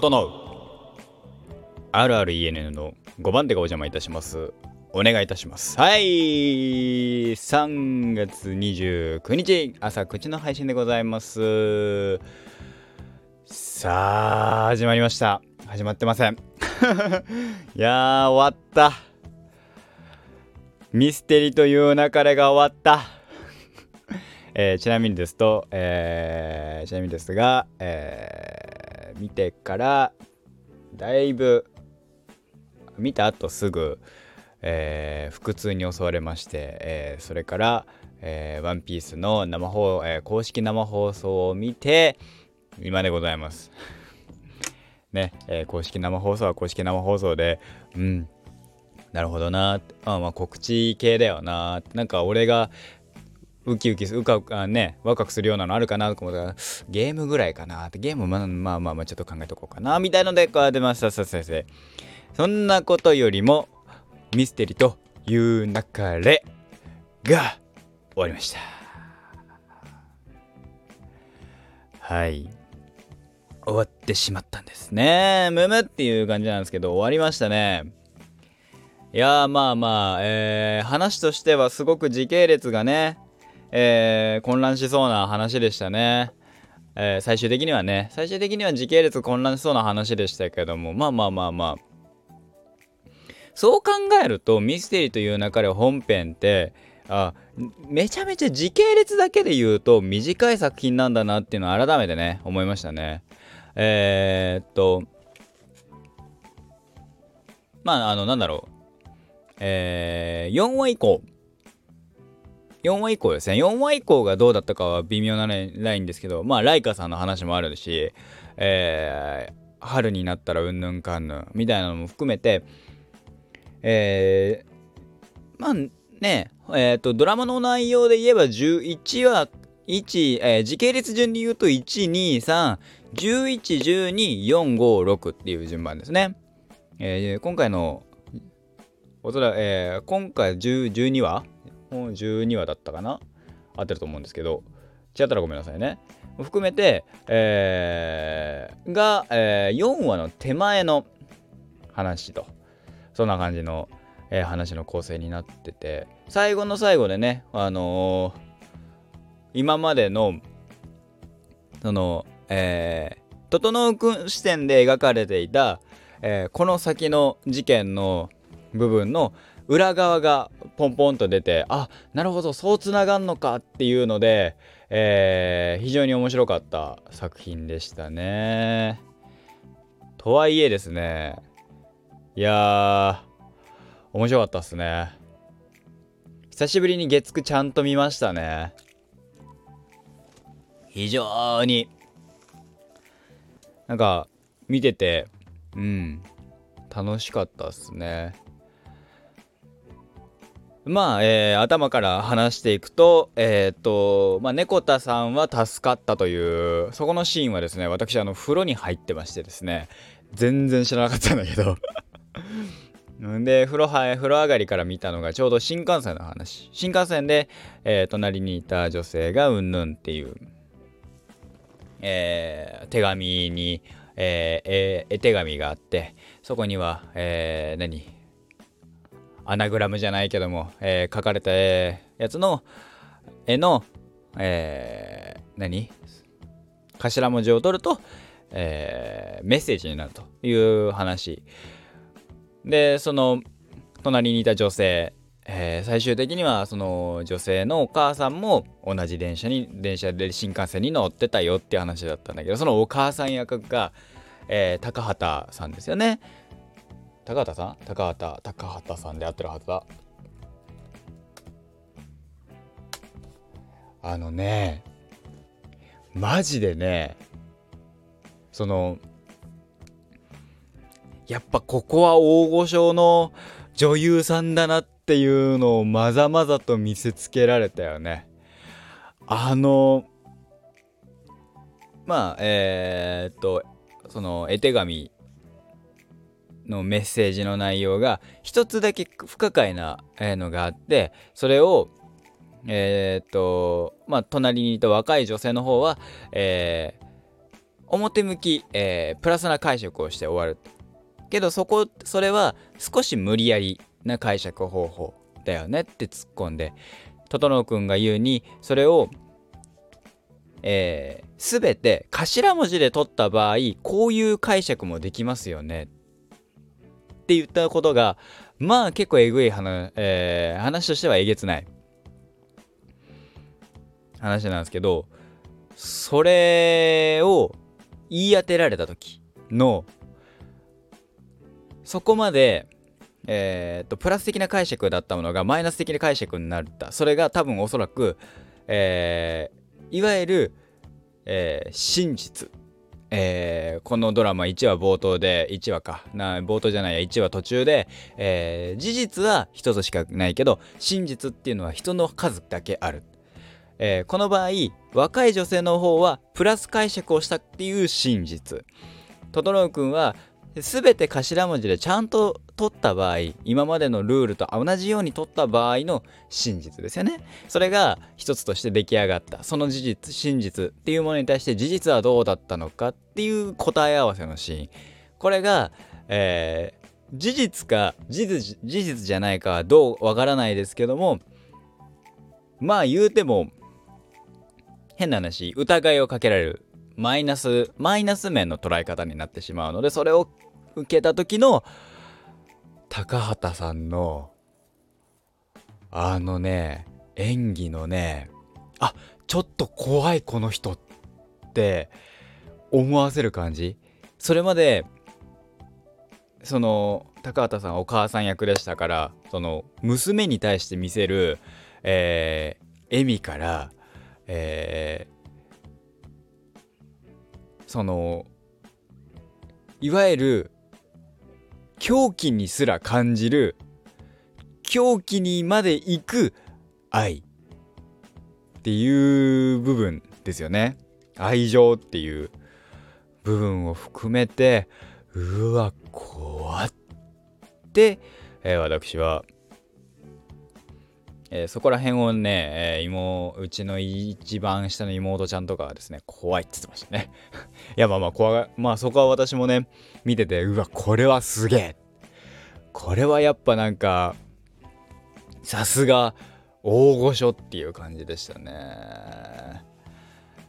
整う。RRENN の5番手がお邪魔いたします。お願いいたします。はい。3月29日朝口の配信でございます。さあ始まりました。始まってません。いや終わった。ミステリという流れが終わった。えー、ちなみにですと、えー、ちなみにですが、えー、見てからだいぶ見た後すぐ、えー、腹痛に襲われまして、えー、それから「えー、ワンピースの生放、えー、公式生放送を見て今でございます。ね、えー、公式生放送は公式生放送でうんなるほどなあまあ告知系だよななんか俺がウキウキうかうかねワクワクするようなのあるかなと思ったらゲームぐらいかなってゲームまあまあまあまあちょっと考えとこうかなみたいのでこう出ました先生。そんなことよりもミステリという流れが終わりました。はい。終わってしまったんですね。むむっていう感じなんですけど終わりましたね。いやまあまあ、えー、話としてはすごく時系列がねえー、混乱しそうな話でしたね。えー、最終的にはね、最終的には時系列混乱しそうな話でしたけども、まあまあまあまあ。そう考えると、ミステリーという流れ本編って、あめちゃめちゃ時系列だけで言うと短い作品なんだなっていうのを改めてね、思いましたね。えー、っと、まあ、あの、なんだろう。えー、4話以降、4話以降ですね。4話以降がどうだったかは微妙なラインですけどまあライカさんの話もあるし、えー、春になったらうんぬんかんぬんみたいなのも含めてえー、まあねえっ、ー、とドラマの内容で言えば11話1、えー、時系列順に言うと123111245 6っていう順番ですね、えー、今回のおそらく、えー、今回12話12話だったかな？合ってると思うんですけど。違ったらごめんなさいね。含めて、えー、が、えー、4話の手前の話と。そんな感じの、えー、話の構成になってて。最後の最後でねあのー、今までのそのえー、整君視点で描かれていた、えー、この先の事件の部分の裏側がポンポンと出てあなるほどそうつながんのかっていうので、えー、非常に面白かった作品でしたね。とはいえですねいやー面白かったっすね。久しぶりに月9ちゃんと見ましたね。非常になんか見ててうん楽しかったっすね。まあ、えー、頭から話していくと、えっ、と、まあ、猫田さんは助かったという、そこのシーンはですね、私、あの、風呂に入ってましてですね、全然知らなかったんだけど で、風呂は、風呂上がりから見たのがちょうど新幹線の話。新幹線で、えー、隣にいた女性がうんぬんっていう、えー、手紙に、えー、えー、絵手紙があって、そこには、えー、何？アナグラムじゃないけども、えー、書かれたやつの絵の、えー、何？頭文字を取ると、えー、メッセージになるという話。でその隣にいた女性、えー、最終的にはその女性のお母さんも同じ電車に電車で新幹線に乗ってたよっていう話だったんだけどそのお母さん役が、えー、高畑さんですよね。高畑さん？高畑高畑さんで合ってるはずだ。あのねマジでねそのやっぱここは大御所の女優さんだなっていうのをまざまざと見せつけられたよね。あのまあえー、っとその絵手紙のメッセージの内容が一つだけ不可解なのがあってそれをえー、っとまあ隣にいた若い女性の方は、えー、表向き、えー、プラスな解釈をして終わる。けどそこそれは少し無理やりな解釈方法だよねって突っ込んで整君が言うにそれをえー、全て頭文字で取った場合こういう解釈もできますよね。って言ったことがまあ結構えぐい話,、えー、話としてはえげつない。話なんですけどそれを言い当てられた時のそこまでえー、っとプラス的な解釈だったものがマイナス的な解釈になった。それが多分おそらく、えー、いわゆる、えー、真実、えー、このドラマ1話冒頭で1話か。な冒頭じゃないや1話途中で、えー、事実は1つしかないけど真実っていうのは人の数だけある、えー、この場合若い女性の方はプラス解釈をしたっていう真実。整君は全て頭文字でちゃんと取った場合今までのルールと同じように取った場合の真実ですよね。それが一つとして出来上がった。その事実真実っていうものに対して事実はどうだったのかっていう答え合わせのシーン。これが、えー、事実か事実事実じゃないかはどうわからないですけどもまあ言うても変な話疑いをかけられるマイナスマイナス面の捉え方になってしまうのでそれを受けた時の高畑さんのあのね演技のねあちょっと怖いこの人って思わせる感じ。それまでその高畑さんお母さん役でしたからその娘に対して見せる、えー、笑みから、えー、そのいわゆる狂気にすら感じる狂気にまで行く愛。っていう部分ですよね。愛情っていう部分を含めてうわ怖って、えー、私は、えー、そこら辺をね、えー、妹うちの一番下の妹ちゃんとかはですね怖いって言ってましたね。いやまあまあ怖がまあそこは私もね見ててうわこれはすげえ。これはやっぱなんかさすが大御所っていう感じでしたね。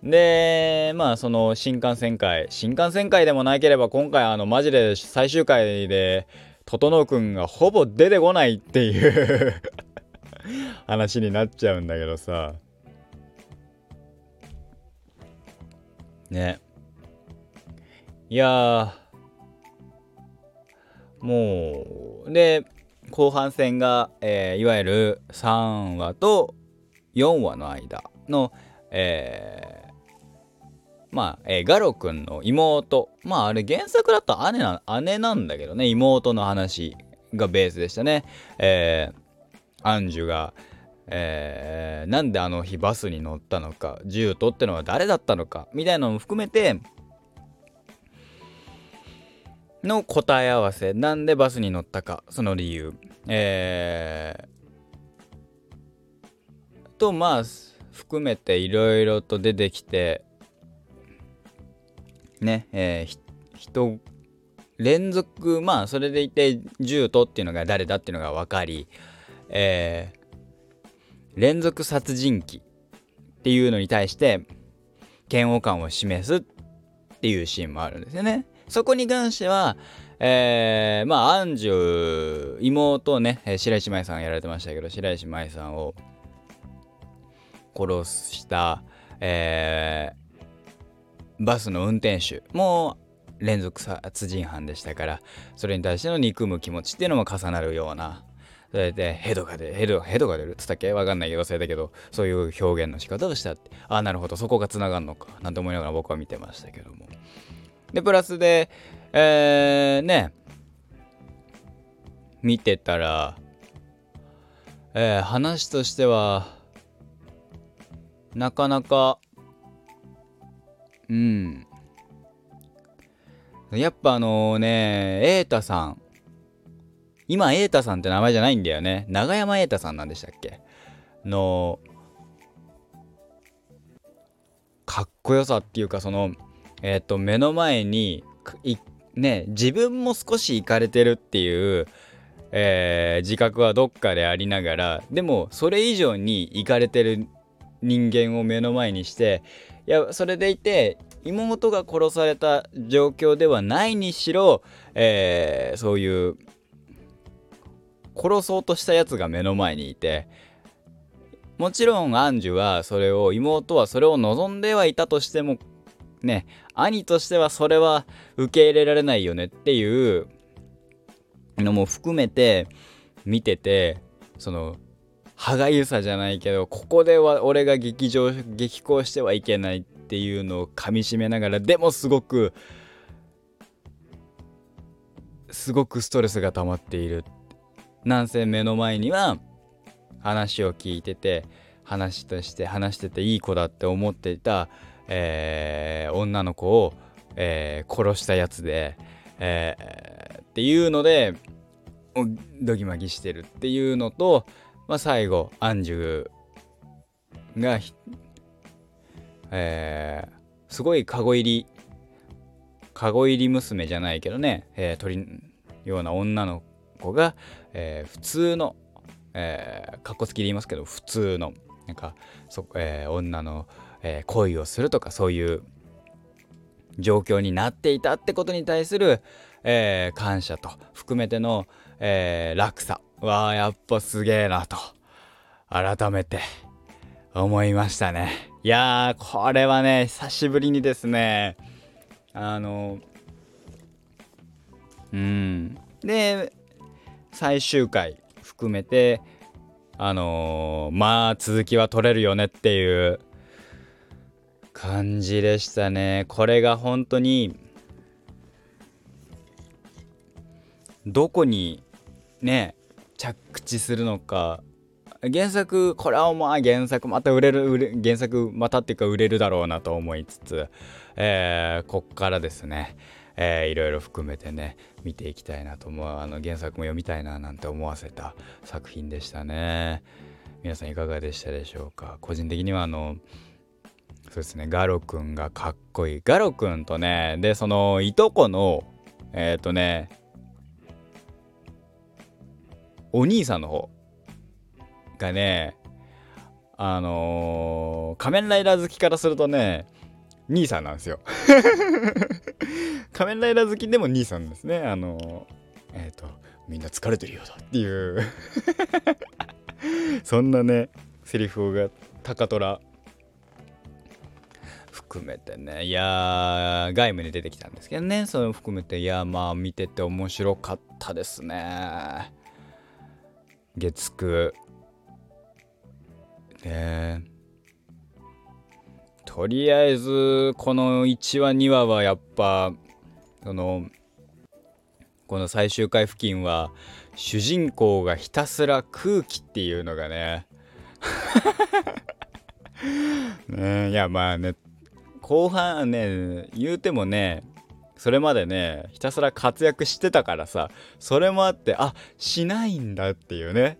でまあその新幹線会新幹線会でもなければ今回あのマジで最終回で整くんがほぼ出てこないっていう。話になっちゃうんだけどさ。ね。いやもうで後半戦が、えー、いわゆる3話と4話の間の、えー、まあ、えー、ガロ君の妹。まああれ原作だと姉な姉なんだけどね妹の話がベースでしたね。えー、アンジュがえー、なんであの日バスに乗ったのか銃取ってのは誰だったのかみたいなのも含めての答え合わせなんでバスに乗ったかその理由。えー、とまあ含めていろいろと出てきてねえー、人連続まあそれでいて銃とっていうのが誰だっていうのが分かりえー、連続殺人鬼っていうのに対して嫌悪感を示すっていうシーンもあるんですよね。そこに関しては、えー、まあ、アンジュ、妹ね、白石麻衣さんやられてましたけど、白石麻衣さんを殺した、えー、バスの運転手も連続殺人犯でしたから、それに対しての憎む気持ちっていうのも重なるような、それでヘドが出る、ヘド、ヘドが出る？っつったっけ？わかんないけど、忘れたけど、そういう表現の仕方をしたって。ああ、なるほど、そこが繋がるのか、なんて思いながら僕は見てましたけども。で、プラスで、えー、ね、見てたら、えー、話としては、なかなか、うん。やっぱあのね、瑛太さん。今、瑛太さんって名前じゃないんだよね。長山瑛太さんなんでしたっけ？の、かっこよさっていうか、その、えっ、と目の前にね自分も少し行かれてるっていう、えー、自覚はどっかでありながらでもそれ以上に行かれてる人間を目の前にしていやそれでいて妹が殺された状況ではないにしろ、えー、そういう殺そうとしたやつが目の前にいてもちろんアンジュはそれを妹はそれを望んではいたとしてもね兄としてはそれは受け入れられないよねっていうのも含めて見ててその歯がゆさじゃないけどここでは俺が劇場激高してはいけないっていうのをかみしめながらでもすごくすごくストレスが溜まっている。なんせ目の前には話を聞いてて話として話してていい子だって思っていた、えー、女の子を、えー、殺したやつで、えー、っていうのでドギマギしてるっていうのと、まあ、最後アンジュがえ、すごいカゴ入りカゴ入り娘じゃないけどね、えー、鳥ような女の子が、えー、普通の、えー、かっこつきで言いますけど普通のなんかそ、えー、女の、えー、恋をするとかそういう状況になっていたってことに対する、えー、感謝と含めての、えー、落差はやっぱすげえなと改めて思いましたね。いやー、これはね、久しぶりにですね、あの、うん。で、最終回含めて、あのー、まあ、続きは取れるよねっていう感じでしたね。これが本当に、どこにね、着地するのか原作これはまあ原作また売れる原作またっていうか売れるだろうなと思いつつ、えー、こっからですね、えー、いろいろ含めてね見ていきたいなと思う。あの原作も読みたいななんて思わせた作品でしたね。皆さんいかがでしたでしょうか？個人的にはあのそうですねガロくんがかっこいい。ガロくんとねでそのいとこのえっ、ー、とねお兄さんの方がね、あのー、仮面ライダー好きからするとね、兄さんなんですよ。仮面ライダー好きでも兄さんですね。あの、えっ、ー、と、みんな疲れてるようだっていう そんなね、セリフが高虎含めてね、いやー、外務に出てきたんですけどね、それを含めて、いやまあ見てて面白かったですね。月9ねえとりあえずこの1話2話はやっぱそのこの最終回付近は主人公がひたすら空気っていうのがね ねいやまあね後半ね言うてもねそれまでねひたすら活躍してたからさそれもあってあしないんだっていうね。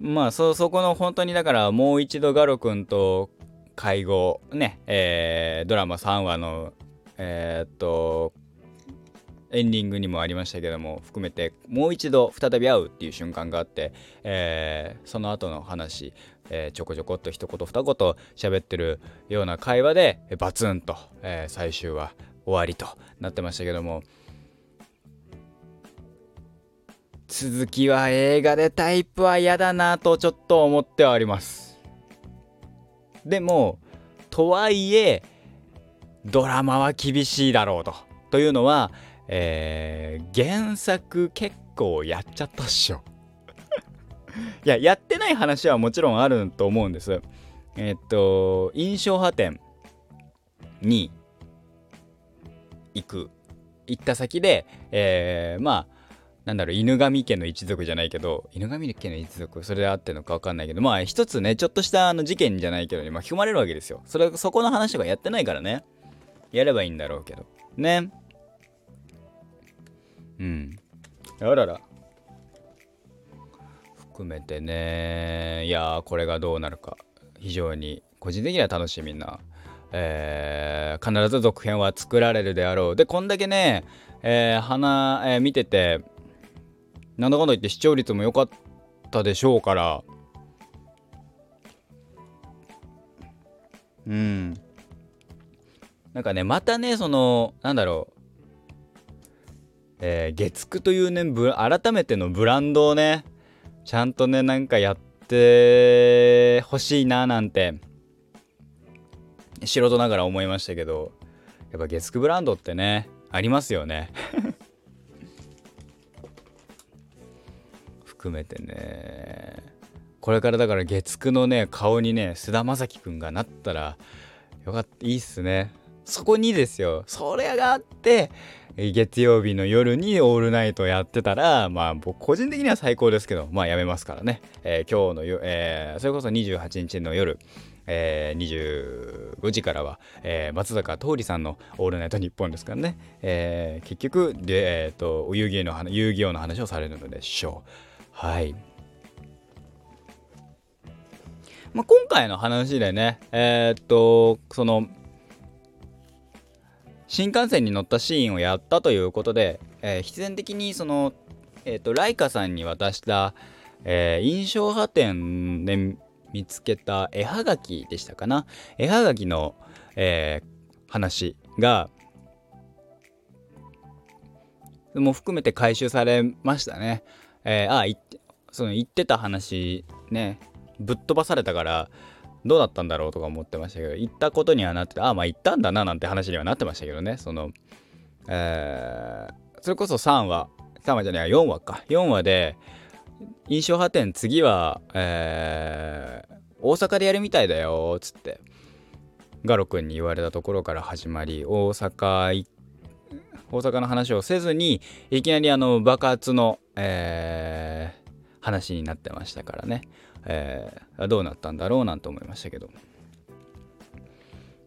まあそそこの本当にだからもう一度ガロ君と会合ねえー、ドラマ3話のえー、っとエンディングにもありましたけども含めてもう一度再び会うっていう瞬間があって、えー、その後の話、えー、ちょこちょこっと一言二言喋ってるような会話でバツンと、えー、最終は終わりとなってましたけども続きは映画でタイプは嫌だなとちょっと思ってはあります。でもとはいえドラマは厳しいだろうと。というのは、えー、原作結構やっちゃったっしょ。いややってない話はもちろんあると思うんです。え、っと印象派展に行く。行った先で、えー、まあなんだろう、犬神家の一族じゃないけど、犬神家の一族、それであってるのかわかんないけど、まあ一つね、ちょっとしたあの事件じゃないけど、巻き込まれるわけですよ。それ、そこの話とかやってないからね。やればいいんだろうけど。ね。うん。あらら。含めてね、いや、これがどうなるか。非常に個人的には楽しみな、えー、必ず続編は作られるであろうでこんだけね、えー、花、えー、見ててなんだかんだ言って視聴率も良かったでしょうから。うん。なんかねまたねそのなんだろう。えー、月9というね改めてのブランドをねちゃんとねなんかやってほしいななんて素人ながら思いましたけどやっぱ月9ブランドってねありますよね。含めてね。これからだから月9のね顔にね菅田将暉くんがなったらよかったいいっすね。そこにですよ。それがあって月曜日の夜にオールナイトやってたらまあ僕個人的には最高ですけどまあやめますからね、えー、今日のよえー、それこそ28日の夜えー、25時からは、えー、松坂桃李さんの「オールナイトニッポン」ですからね、えー、結局で、えーと、遊戯の遊戯王の話をされるのでしょう。はいまあ、今回の話でねえー、っとその新幹線に乗ったシーンをやったということで、えー、必然的にその、えーと、ライカさんに渡した、えー、印象派展で見つけた絵はがきでしたかな？絵はがきの、えー、話がも含めて回収されましたね。えー、あその言ってた話ねぶっ飛ばされたからどうだったんだろうとか思ってましたけど行ったことにはなってああまあ行ったんだななんて話にはなってましたけどね。そのえー、それこそ3話3話じゃない4話か。4話で印象派展次は、えー、大阪でやるみたいだよっつってガロ君に言われたところから始まり大阪大阪の話をせずにいきなりあの爆発の、えー、話になってましたからね。えー、どうなったんだろうなんて思いましたけど、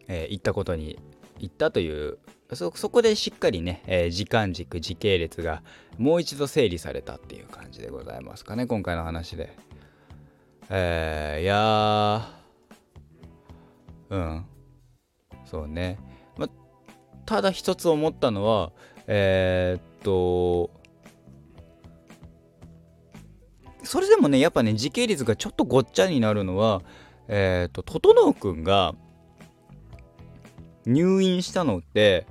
えー、行ったことに行ったというそこでしっかりね、えー、時間軸時系列がもう一度整理されたっていう感じでございますかね今回の話で。えー、いやうん。そうね、ま、ただ一つ思ったのはえー、っとそれでもねやっぱね時系列がちょっとごっちゃになるのはえっ、ー、と整くんが入院したのって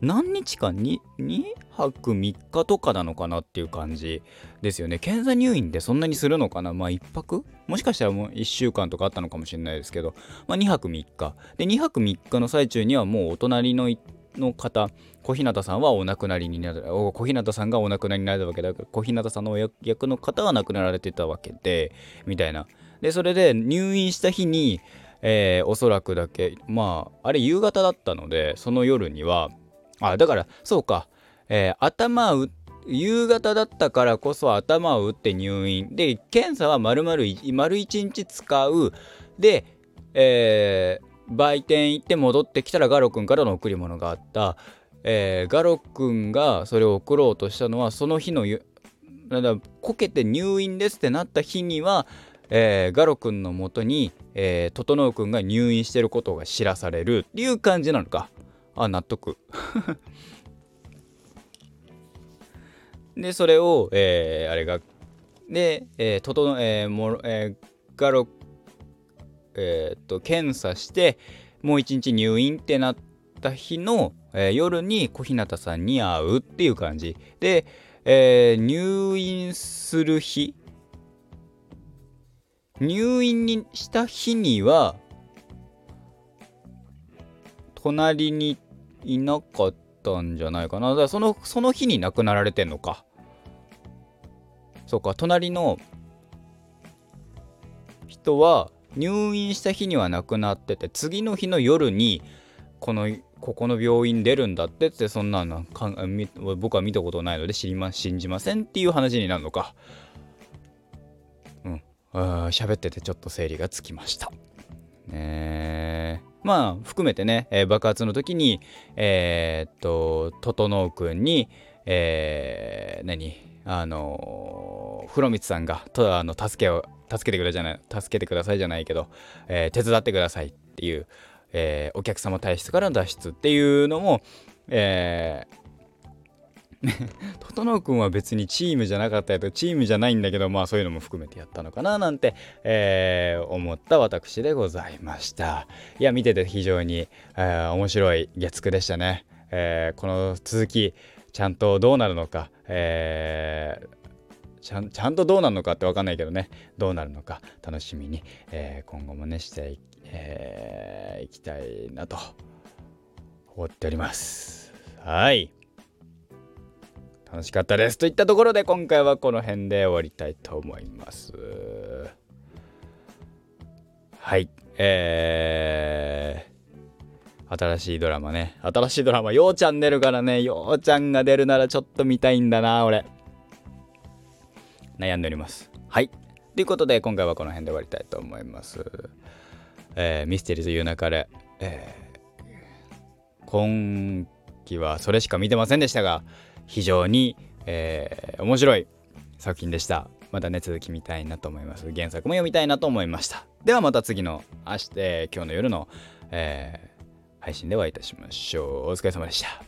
何日かに2泊3日とかなのかなっていう感じですよね。検査入院でそんなにするのかな？まあ1泊？もしかしたらもう1週間とかあったのかもしれないですけど、まあ、2泊3日。で2泊3日の最中にはもうお隣のの方小日向さんはお亡くなりになる小日向さんがお亡くなりになるわけだから小日向さんの役の方は亡くなられてたわけでみたいな。でそれで入院した日に、えー、おそらくだけまああれ夕方だったのでその夜にはあだからそうか、えー、頭打夕方だったからこそ頭を打って入院。で検査は丸々丸1日使う。で、えー、売店行って戻ってきたらガロ君からの贈り物があった、えー、ガロ君がそれを送ろうとしたのはその日のなんだこけて入院ですってなった日には、えー、ガロ君のもとに、えー、整君が入院してることが知らされるっていう感じなのか。あ納得。でそれを、えー、あれがで、えー、整えーもえー、ガロえー、っと検査してもう一日入院ってなった日の、えー、夜に小日向さんに会うっていう感じ。で、えー、入院する日入院にした日には隣にいなかったんじゃないかな。だからそのその日に亡くなられてんのか。そうか隣の人は入院した日には亡くなってて次の日の夜にこのここの病院出るんだってってそんなの僕は見たことないので知りま信じませんっていう話になるのか。うん。喋っててちょっと整理がつきました。ねまあ含めてね、えー、爆発の時にえー、っと整君にえー、何？あの風呂光さんがとあの助けを助けてくれじゃない助けてくださいじゃないけど、えー、手伝ってくださいっていう、えー、お客様体質からの脱出っていうのも、えー、整君は別にチームじゃなかったやとチームじゃないんだけどまあそういうのも含めてやったのかななんて、えー、思った私でございました。いや見てて非常に、えー、面白い月9でしたね、えー、この続きちゃんとどうなるのか、えー、ちゃんちゃんとどうなるのかって分かんないけどね。どうなるのか。楽しみに、えー、今後もねしてい、えー、いきたいなと。思っております。はい。楽しかったです。といったところで今回はこの辺で終わりたいと思います。はい。えー、新しいドラマね。新しいドラマ。ようちゃん出るからねようちゃんが出るならちょっと見たいんだな俺。悩んでおります。はい。ということで、今回はこの辺で終わりたいと思います。えー、ミステリーズ夕中で、えー、今期はそれしか見てませんでしたが、非常に、えー、面白い作品でした。またね、続き見たいなと思います。原作も読みたいなと思いました。ではまた次の明日、えー、今日の夜の、えー、配信でお会いいたしましょう。お疲れ様でした。